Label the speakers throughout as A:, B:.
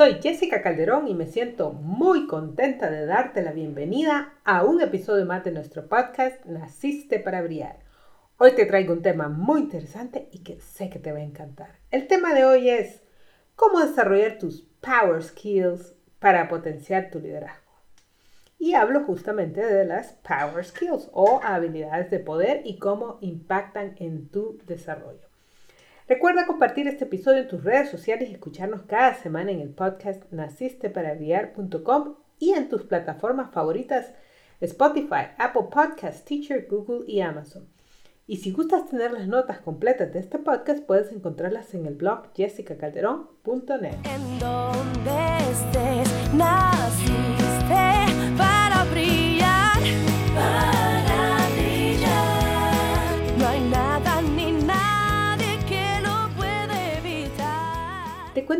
A: Soy Jessica Calderón y me siento muy contenta de darte la bienvenida a un episodio más de nuestro podcast Naciste para Brillar. Hoy te traigo un tema muy interesante y que sé que te va a encantar. El tema de hoy es cómo desarrollar tus power skills para potenciar tu liderazgo. Y hablo justamente de las power skills o habilidades de poder y cómo impactan en tu desarrollo. Recuerda compartir este episodio en tus redes sociales y escucharnos cada semana en el podcast nacisteparabriar.com y en tus plataformas favoritas Spotify, Apple Podcasts, Teacher, Google y Amazon. Y si gustas tener las notas completas de este podcast, puedes encontrarlas en el blog jessicacalderón.net.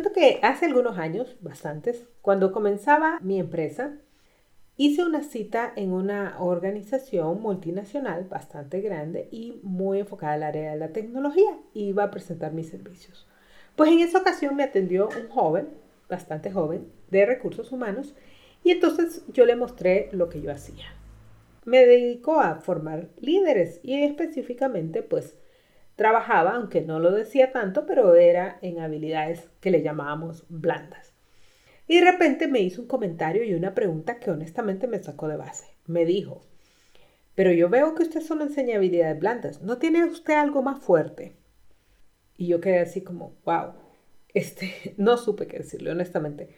A: cuento que hace algunos años, bastantes, cuando comenzaba mi empresa, hice una cita en una organización multinacional bastante grande y muy enfocada al área de la tecnología. Iba a presentar mis servicios. Pues en esa ocasión me atendió un joven, bastante joven, de recursos humanos y entonces yo le mostré lo que yo hacía. Me dedico a formar líderes y específicamente pues trabajaba, aunque no lo decía tanto, pero era en habilidades que le llamábamos blandas. Y de repente me hizo un comentario y una pregunta que honestamente me sacó de base. Me dijo, pero yo veo que usted solo enseña habilidades blandas. ¿No tiene usted algo más fuerte? Y yo quedé así como, wow. Este, no supe qué decirle, honestamente.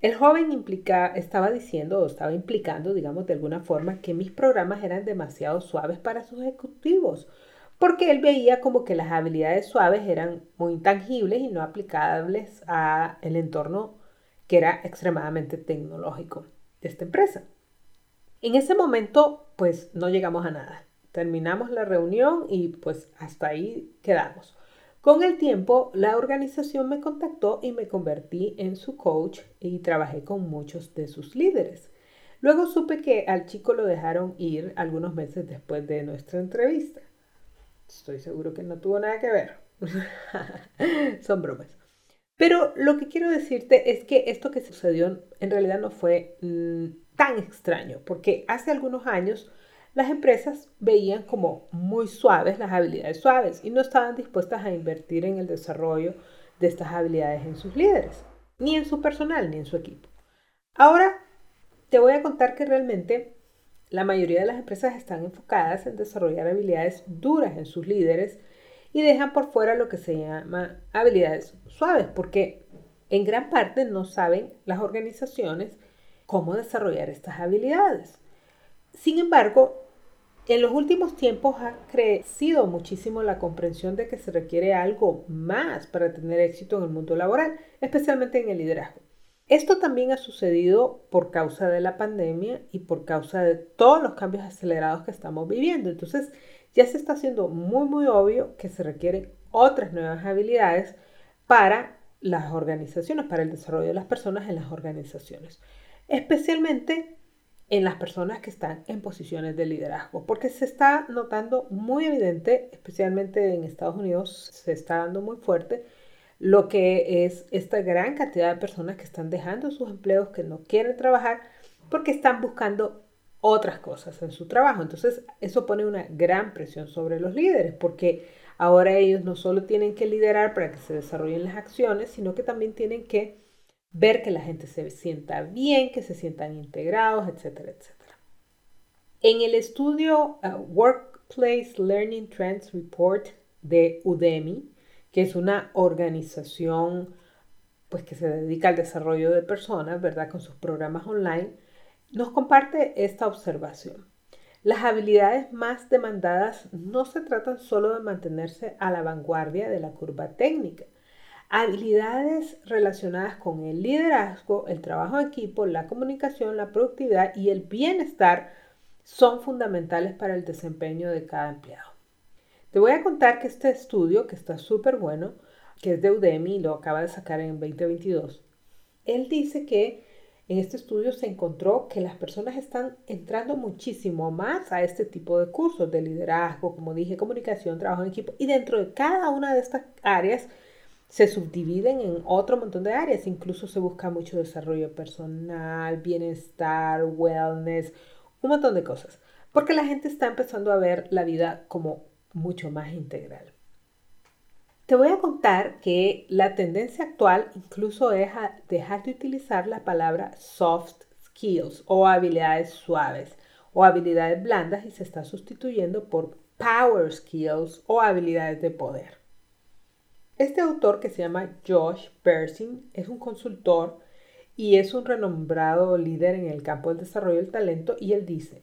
A: El joven implica, estaba diciendo o estaba implicando, digamos, de alguna forma, que mis programas eran demasiado suaves para sus ejecutivos, porque él veía como que las habilidades suaves eran muy intangibles y no aplicables a el entorno que era extremadamente tecnológico de esta empresa. En ese momento, pues no llegamos a nada. Terminamos la reunión y pues hasta ahí quedamos. Con el tiempo, la organización me contactó y me convertí en su coach y trabajé con muchos de sus líderes. Luego supe que al chico lo dejaron ir algunos meses después de nuestra entrevista. Estoy seguro que no tuvo nada que ver. Son bromas. Pero lo que quiero decirte es que esto que sucedió en realidad no fue mm, tan extraño, porque hace algunos años las empresas veían como muy suaves las habilidades suaves y no estaban dispuestas a invertir en el desarrollo de estas habilidades en sus líderes, ni en su personal, ni en su equipo. Ahora te voy a contar que realmente la mayoría de las empresas están enfocadas en desarrollar habilidades duras en sus líderes y dejan por fuera lo que se llama habilidades suaves, porque en gran parte no saben las organizaciones cómo desarrollar estas habilidades. Sin embargo, en los últimos tiempos ha crecido muchísimo la comprensión de que se requiere algo más para tener éxito en el mundo laboral, especialmente en el liderazgo. Esto también ha sucedido por causa de la pandemia y por causa de todos los cambios acelerados que estamos viviendo. Entonces, ya se está haciendo muy, muy obvio que se requieren otras nuevas habilidades para las organizaciones, para el desarrollo de las personas en las organizaciones, especialmente en las personas que están en posiciones de liderazgo, porque se está notando muy evidente, especialmente en Estados Unidos, se está dando muy fuerte lo que es esta gran cantidad de personas que están dejando sus empleos, que no quieren trabajar porque están buscando otras cosas en su trabajo. Entonces, eso pone una gran presión sobre los líderes, porque ahora ellos no solo tienen que liderar para que se desarrollen las acciones, sino que también tienen que ver que la gente se sienta bien, que se sientan integrados, etcétera, etcétera. En el estudio uh, Workplace Learning Trends Report de Udemy, que es una organización pues que se dedica al desarrollo de personas, ¿verdad? Con sus programas online, nos comparte esta observación. Las habilidades más demandadas no se tratan solo de mantenerse a la vanguardia de la curva técnica. Habilidades relacionadas con el liderazgo, el trabajo en equipo, la comunicación, la productividad y el bienestar son fundamentales para el desempeño de cada empleado. Te voy a contar que este estudio, que está súper bueno, que es de Udemy lo acaba de sacar en 2022, él dice que en este estudio se encontró que las personas están entrando muchísimo más a este tipo de cursos de liderazgo, como dije, comunicación, trabajo en equipo, y dentro de cada una de estas áreas se subdividen en otro montón de áreas. Incluso se busca mucho desarrollo personal, bienestar, wellness, un montón de cosas. Porque la gente está empezando a ver la vida como mucho más integral. Te voy a contar que la tendencia actual incluso es a dejar de utilizar la palabra soft skills o habilidades suaves o habilidades blandas y se está sustituyendo por power skills o habilidades de poder. Este autor que se llama Josh Persing es un consultor y es un renombrado líder en el campo del desarrollo del talento y él dice,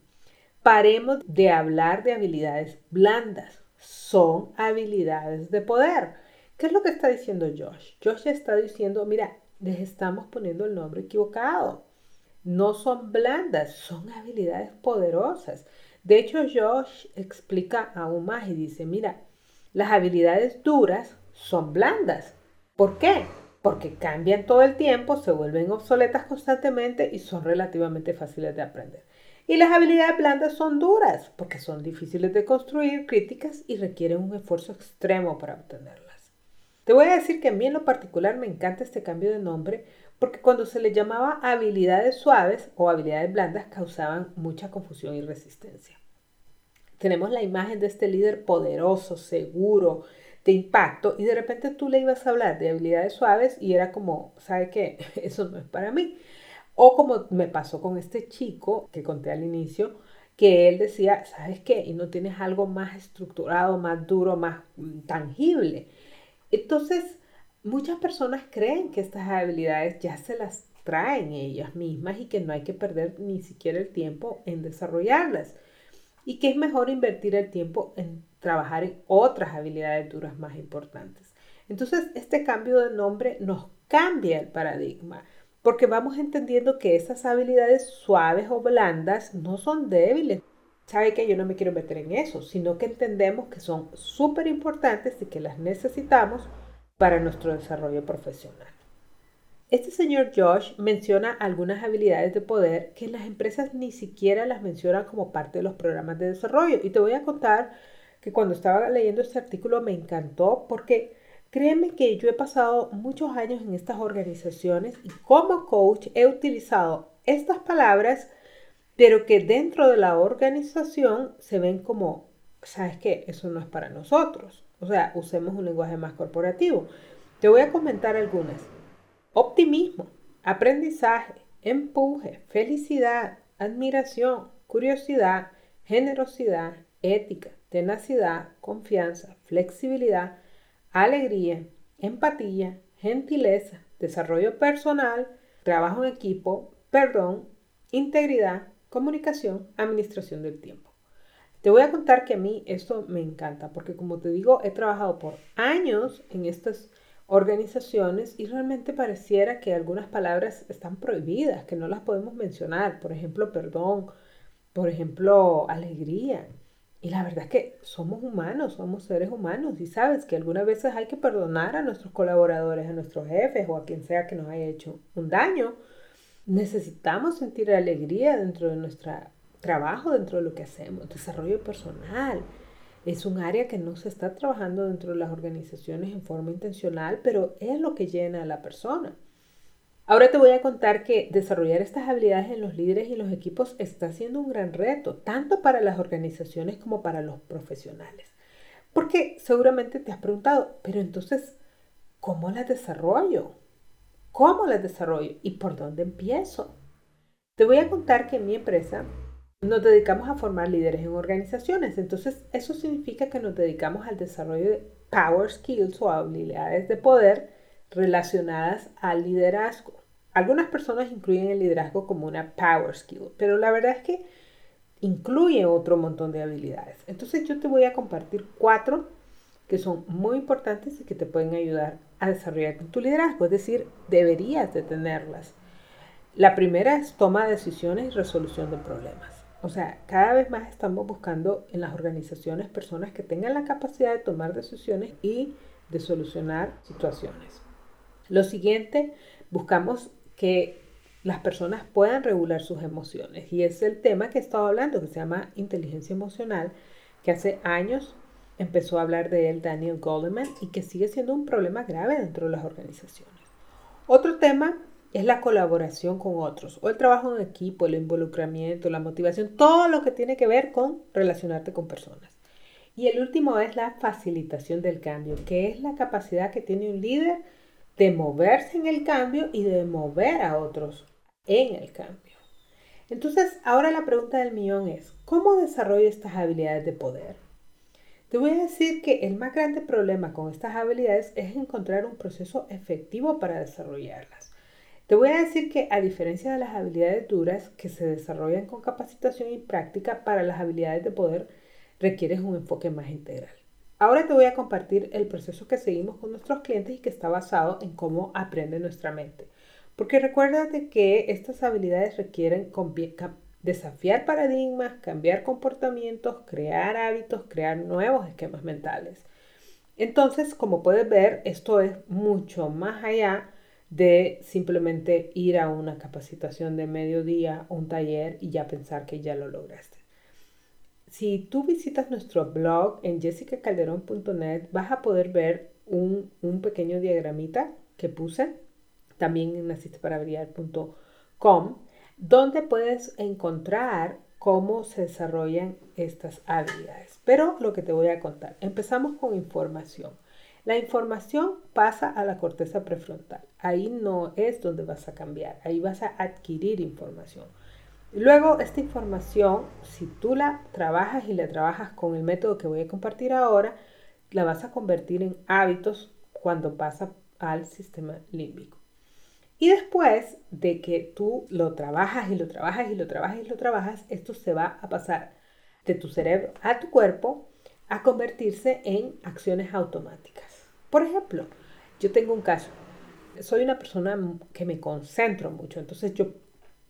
A: paremos de hablar de habilidades blandas, son habilidades de poder. ¿Qué es lo que está diciendo Josh? Josh está diciendo, mira, les estamos poniendo el nombre equivocado. No son blandas, son habilidades poderosas. De hecho, Josh explica aún más y dice, mira, las habilidades duras son blandas. ¿Por qué? Porque cambian todo el tiempo, se vuelven obsoletas constantemente y son relativamente fáciles de aprender. Y las habilidades blandas son duras porque son difíciles de construir, críticas y requieren un esfuerzo extremo para obtenerlas. Te voy a decir que a mí en lo particular me encanta este cambio de nombre porque cuando se le llamaba habilidades suaves o habilidades blandas causaban mucha confusión y resistencia. Tenemos la imagen de este líder poderoso, seguro, de impacto y de repente tú le ibas a hablar de habilidades suaves y era como, ¿sabe qué? Eso no es para mí. O como me pasó con este chico que conté al inicio, que él decía, ¿sabes qué? Y no tienes algo más estructurado, más duro, más mm, tangible. Entonces, muchas personas creen que estas habilidades ya se las traen ellas mismas y que no hay que perder ni siquiera el tiempo en desarrollarlas. Y que es mejor invertir el tiempo en trabajar en otras habilidades duras más importantes. Entonces, este cambio de nombre nos cambia el paradigma porque vamos entendiendo que esas habilidades suaves o blandas no son débiles. Sabe que yo no me quiero meter en eso, sino que entendemos que son súper importantes y que las necesitamos para nuestro desarrollo profesional. Este señor Josh menciona algunas habilidades de poder que las empresas ni siquiera las mencionan como parte de los programas de desarrollo. Y te voy a contar que cuando estaba leyendo este artículo me encantó porque Créeme que yo he pasado muchos años en estas organizaciones y como coach he utilizado estas palabras, pero que dentro de la organización se ven como, ¿sabes qué? Eso no es para nosotros. O sea, usemos un lenguaje más corporativo. Te voy a comentar algunas. Optimismo, aprendizaje, empuje, felicidad, admiración, curiosidad, generosidad, ética, tenacidad, confianza, flexibilidad, alegría, empatía, gentileza, desarrollo personal, trabajo en equipo, perdón, integridad, comunicación, administración del tiempo. Te voy a contar que a mí esto me encanta porque como te digo, he trabajado por años en estas organizaciones y realmente pareciera que algunas palabras están prohibidas, que no las podemos mencionar. Por ejemplo, perdón, por ejemplo, alegría. Y la verdad es que somos humanos, somos seres humanos y sabes que algunas veces hay que perdonar a nuestros colaboradores, a nuestros jefes o a quien sea que nos haya hecho un daño. Necesitamos sentir alegría dentro de nuestro trabajo, dentro de lo que hacemos, desarrollo personal. Es un área que no se está trabajando dentro de las organizaciones en forma intencional, pero es lo que llena a la persona. Ahora te voy a contar que desarrollar estas habilidades en los líderes y los equipos está siendo un gran reto, tanto para las organizaciones como para los profesionales. Porque seguramente te has preguntado, pero entonces, ¿cómo las desarrollo? ¿Cómo las desarrollo? ¿Y por dónde empiezo? Te voy a contar que en mi empresa nos dedicamos a formar líderes en organizaciones. Entonces, eso significa que nos dedicamos al desarrollo de power skills o habilidades de poder relacionadas al liderazgo. Algunas personas incluyen el liderazgo como una power skill, pero la verdad es que incluye otro montón de habilidades. Entonces yo te voy a compartir cuatro que son muy importantes y que te pueden ayudar a desarrollar tu liderazgo, es decir, deberías de tenerlas. La primera es toma de decisiones y resolución de problemas. O sea, cada vez más estamos buscando en las organizaciones personas que tengan la capacidad de tomar decisiones y de solucionar situaciones. Lo siguiente, buscamos que las personas puedan regular sus emociones. Y es el tema que he estado hablando, que se llama inteligencia emocional, que hace años empezó a hablar de él Daniel Goleman y que sigue siendo un problema grave dentro de las organizaciones. Otro tema es la colaboración con otros, o el trabajo en equipo, el involucramiento, la motivación, todo lo que tiene que ver con relacionarte con personas. Y el último es la facilitación del cambio, que es la capacidad que tiene un líder de moverse en el cambio y de mover a otros en el cambio. Entonces, ahora la pregunta del millón es, ¿cómo desarrollo estas habilidades de poder? Te voy a decir que el más grande problema con estas habilidades es encontrar un proceso efectivo para desarrollarlas. Te voy a decir que a diferencia de las habilidades duras que se desarrollan con capacitación y práctica, para las habilidades de poder requieres un enfoque más integral. Ahora te voy a compartir el proceso que seguimos con nuestros clientes y que está basado en cómo aprende nuestra mente. Porque recuérdate que estas habilidades requieren desafiar paradigmas, cambiar comportamientos, crear hábitos, crear nuevos esquemas mentales. Entonces, como puedes ver, esto es mucho más allá de simplemente ir a una capacitación de mediodía, un taller y ya pensar que ya lo lograste. Si tú visitas nuestro blog en jessicacalderón.net, vas a poder ver un, un pequeño diagramita que puse también en asisteparabriar.com, donde puedes encontrar cómo se desarrollan estas habilidades. Pero lo que te voy a contar, empezamos con información. La información pasa a la corteza prefrontal. Ahí no es donde vas a cambiar, ahí vas a adquirir información. Luego, esta información, si tú la trabajas y la trabajas con el método que voy a compartir ahora, la vas a convertir en hábitos cuando pasa al sistema límbico. Y después de que tú lo trabajas y lo trabajas y lo trabajas y lo trabajas, esto se va a pasar de tu cerebro a tu cuerpo a convertirse en acciones automáticas. Por ejemplo, yo tengo un caso. Soy una persona que me concentro mucho, entonces yo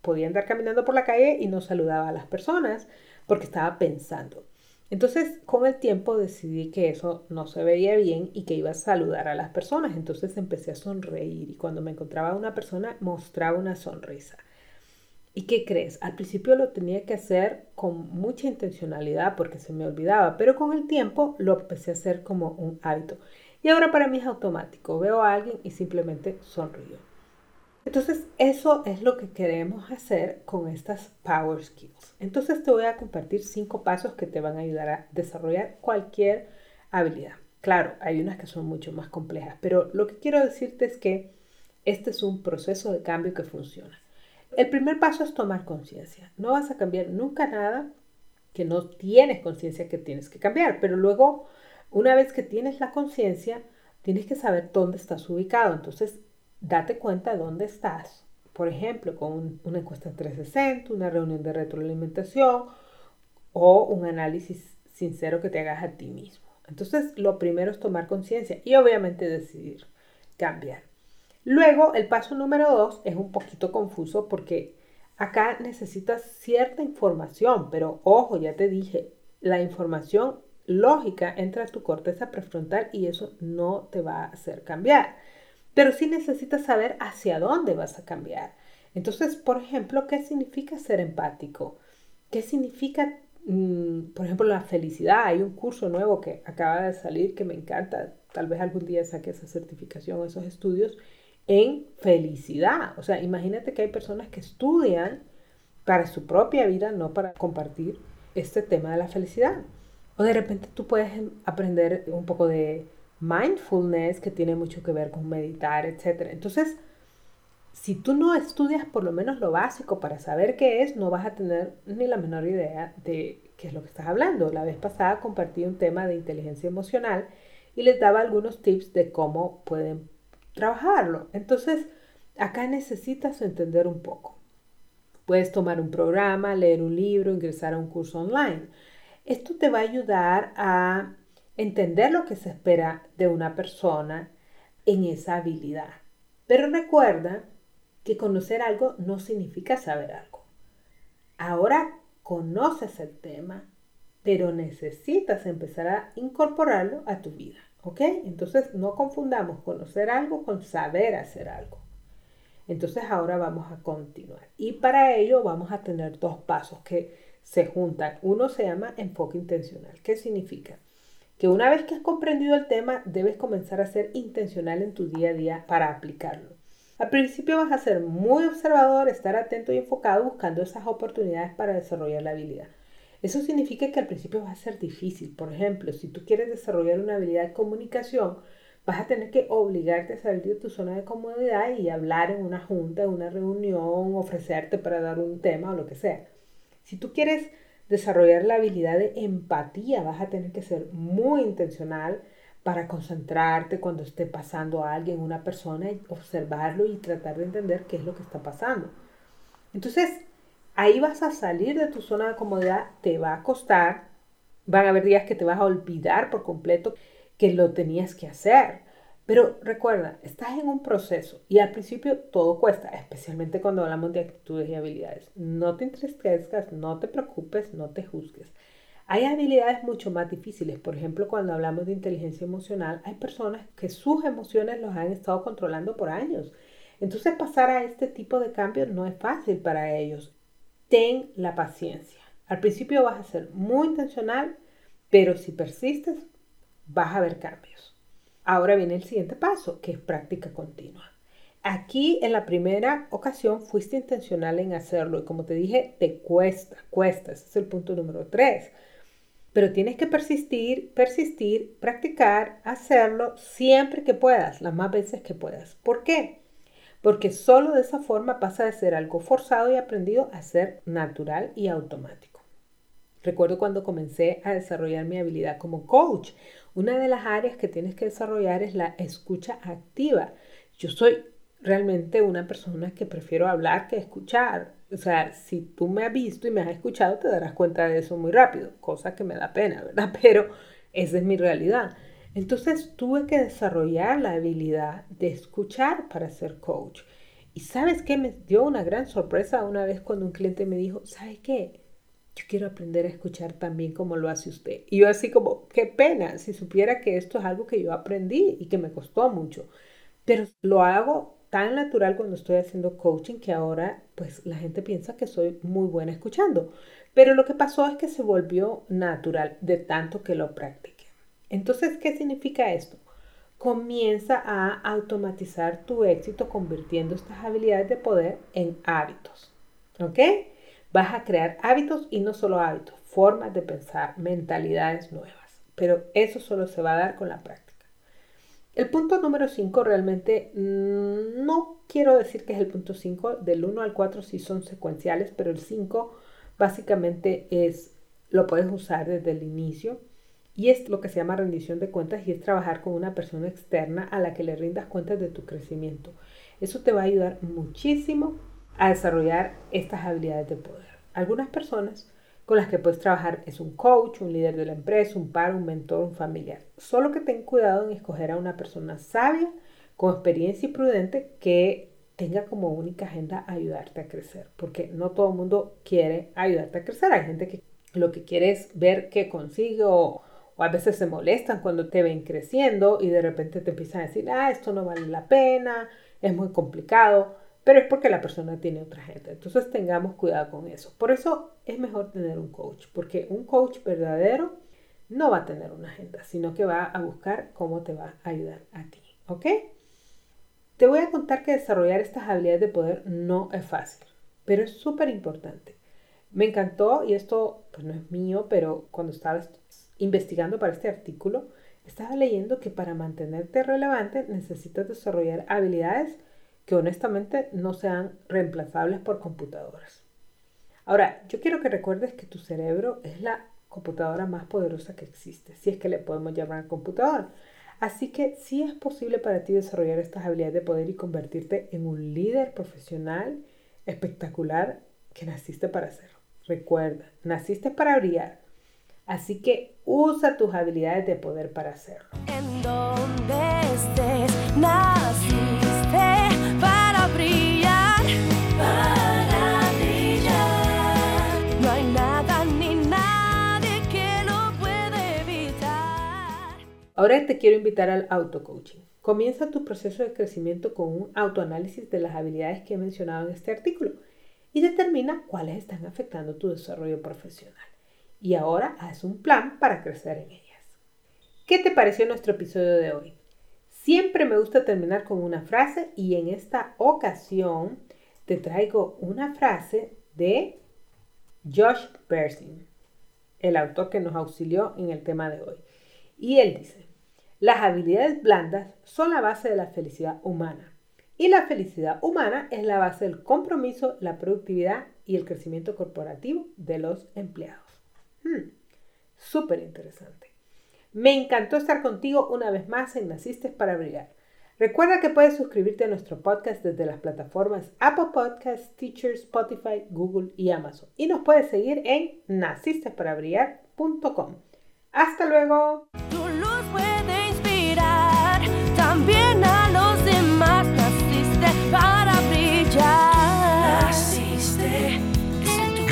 A: podía andar caminando por la calle y no saludaba a las personas porque estaba pensando. Entonces, con el tiempo decidí que eso no se veía bien y que iba a saludar a las personas. Entonces empecé a sonreír y cuando me encontraba una persona mostraba una sonrisa. ¿Y qué crees? Al principio lo tenía que hacer con mucha intencionalidad porque se me olvidaba, pero con el tiempo lo empecé a hacer como un hábito. Y ahora para mí es automático. Veo a alguien y simplemente sonrío. Entonces, eso es lo que queremos hacer con estas Power Skills. Entonces, te voy a compartir cinco pasos que te van a ayudar a desarrollar cualquier habilidad. Claro, hay unas que son mucho más complejas, pero lo que quiero decirte es que este es un proceso de cambio que funciona. El primer paso es tomar conciencia. No vas a cambiar nunca nada que no tienes conciencia que tienes que cambiar, pero luego, una vez que tienes la conciencia, tienes que saber dónde estás ubicado. Entonces, date cuenta de dónde estás. Por ejemplo, con una encuesta 360, una reunión de retroalimentación o un análisis sincero que te hagas a ti mismo. Entonces, lo primero es tomar conciencia y obviamente decidir cambiar. Luego, el paso número dos es un poquito confuso porque acá necesitas cierta información, pero ojo, ya te dije, la información lógica entra a tu corteza prefrontal y eso no te va a hacer cambiar. Pero sí necesitas saber hacia dónde vas a cambiar. Entonces, por ejemplo, ¿qué significa ser empático? ¿Qué significa, mm, por ejemplo, la felicidad? Hay un curso nuevo que acaba de salir que me encanta. Tal vez algún día saque esa certificación o esos estudios en felicidad. O sea, imagínate que hay personas que estudian para su propia vida, no para compartir este tema de la felicidad. O de repente tú puedes aprender un poco de mindfulness, que tiene mucho que ver con meditar, etc. Entonces, si tú no estudias por lo menos lo básico para saber qué es, no vas a tener ni la menor idea de qué es lo que estás hablando. La vez pasada compartí un tema de inteligencia emocional y les daba algunos tips de cómo pueden trabajarlo. Entonces, acá necesitas entender un poco. Puedes tomar un programa, leer un libro, ingresar a un curso online. Esto te va a ayudar a entender lo que se espera de una persona en esa habilidad. Pero recuerda que conocer algo no significa saber algo. Ahora conoces el tema, pero necesitas empezar a incorporarlo a tu vida. ¿Ok? Entonces no confundamos conocer algo con saber hacer algo. Entonces ahora vamos a continuar. Y para ello vamos a tener dos pasos que se juntan. Uno se llama enfoque intencional. ¿Qué significa? Que una vez que has comprendido el tema, debes comenzar a ser intencional en tu día a día para aplicarlo. Al principio vas a ser muy observador, estar atento y enfocado buscando esas oportunidades para desarrollar la habilidad. Eso significa que al principio va a ser difícil. Por ejemplo, si tú quieres desarrollar una habilidad de comunicación, vas a tener que obligarte a salir de tu zona de comodidad y hablar en una junta, en una reunión, ofrecerte para dar un tema o lo que sea. Si tú quieres desarrollar la habilidad de empatía, vas a tener que ser muy intencional para concentrarte cuando esté pasando a alguien, una persona, y observarlo y tratar de entender qué es lo que está pasando. Entonces, ahí vas a salir de tu zona de comodidad, te va a costar, van a haber días que te vas a olvidar por completo que lo tenías que hacer. Pero recuerda, estás en un proceso y al principio todo cuesta, especialmente cuando hablamos de actitudes y habilidades. No te entristezcas, no te preocupes, no te juzgues. Hay habilidades mucho más difíciles. Por ejemplo, cuando hablamos de inteligencia emocional, hay personas que sus emociones los han estado controlando por años. Entonces pasar a este tipo de cambios no es fácil para ellos. Ten la paciencia. Al principio vas a ser muy intencional, pero si persistes, vas a ver cambios. Ahora viene el siguiente paso, que es práctica continua. Aquí en la primera ocasión fuiste intencional en hacerlo y como te dije, te cuesta, cuesta. Ese es el punto número tres. Pero tienes que persistir, persistir, practicar, hacerlo siempre que puedas, las más veces que puedas. ¿Por qué? Porque solo de esa forma pasa de ser algo forzado y aprendido a ser natural y automático. Recuerdo cuando comencé a desarrollar mi habilidad como coach. Una de las áreas que tienes que desarrollar es la escucha activa. Yo soy realmente una persona que prefiero hablar que escuchar. O sea, si tú me has visto y me has escuchado, te darás cuenta de eso muy rápido, cosa que me da pena, ¿verdad? Pero esa es mi realidad. Entonces tuve que desarrollar la habilidad de escuchar para ser coach. Y sabes qué, me dio una gran sorpresa una vez cuando un cliente me dijo, ¿sabe qué? Yo quiero aprender a escuchar también como lo hace usted. Y yo así como, qué pena, si supiera que esto es algo que yo aprendí y que me costó mucho. Pero lo hago tan natural cuando estoy haciendo coaching que ahora pues la gente piensa que soy muy buena escuchando. Pero lo que pasó es que se volvió natural de tanto que lo practiqué. Entonces, ¿qué significa esto? Comienza a automatizar tu éxito convirtiendo estas habilidades de poder en hábitos. ¿Ok? Vas a crear hábitos y no solo hábitos, formas de pensar, mentalidades nuevas. Pero eso solo se va a dar con la práctica. El punto número 5 realmente mm, no quiero decir que es el punto 5, del 1 al 4 sí son secuenciales, pero el 5 básicamente es, lo puedes usar desde el inicio y es lo que se llama rendición de cuentas y es trabajar con una persona externa a la que le rindas cuentas de tu crecimiento. Eso te va a ayudar muchísimo a desarrollar estas habilidades de poder. Algunas personas con las que puedes trabajar es un coach, un líder de la empresa, un par, un mentor, un familiar. Solo que ten cuidado en escoger a una persona sabia, con experiencia y prudente que tenga como única agenda ayudarte a crecer, porque no todo el mundo quiere ayudarte a crecer. Hay gente que lo que quiere es ver qué consigue o, o a veces se molestan cuando te ven creciendo y de repente te empiezan a decir, ah, esto no vale la pena, es muy complicado pero es porque la persona tiene otra gente. Entonces tengamos cuidado con eso. Por eso es mejor tener un coach, porque un coach verdadero no va a tener una agenda, sino que va a buscar cómo te va a ayudar a ti. ¿Ok? Te voy a contar que desarrollar estas habilidades de poder no es fácil, pero es súper importante. Me encantó, y esto pues no es mío, pero cuando estaba investigando para este artículo, estaba leyendo que para mantenerte relevante necesitas desarrollar habilidades que honestamente no sean reemplazables por computadoras. Ahora, yo quiero que recuerdes que tu cerebro es la computadora más poderosa que existe, si es que le podemos llamar computadora. Así que sí es posible para ti desarrollar estas habilidades de poder y convertirte en un líder profesional espectacular que naciste para hacerlo. Recuerda, naciste para brillar. Así que usa tus habilidades de poder para hacerlo.
B: En donde estés,
A: Ahora te quiero invitar al auto-coaching. Comienza tu proceso de crecimiento con un autoanálisis de las habilidades que he mencionado en este artículo y determina cuáles están afectando tu desarrollo profesional. Y ahora haz un plan para crecer en ellas. ¿Qué te pareció nuestro episodio de hoy? Siempre me gusta terminar con una frase y en esta ocasión te traigo una frase de Josh Bersin, el autor que nos auxilió en el tema de hoy. Y él dice, las habilidades blandas son la base de la felicidad humana. Y la felicidad humana es la base del compromiso, la productividad y el crecimiento corporativo de los empleados. Hmm, Súper interesante. Me encantó estar contigo una vez más en Naciste para Brillar. Recuerda que puedes suscribirte a nuestro podcast desde las plataformas Apple Podcasts, Teachers, Spotify, Google y Amazon. Y nos puedes seguir en nacistesparabrillar.com. Hasta luego.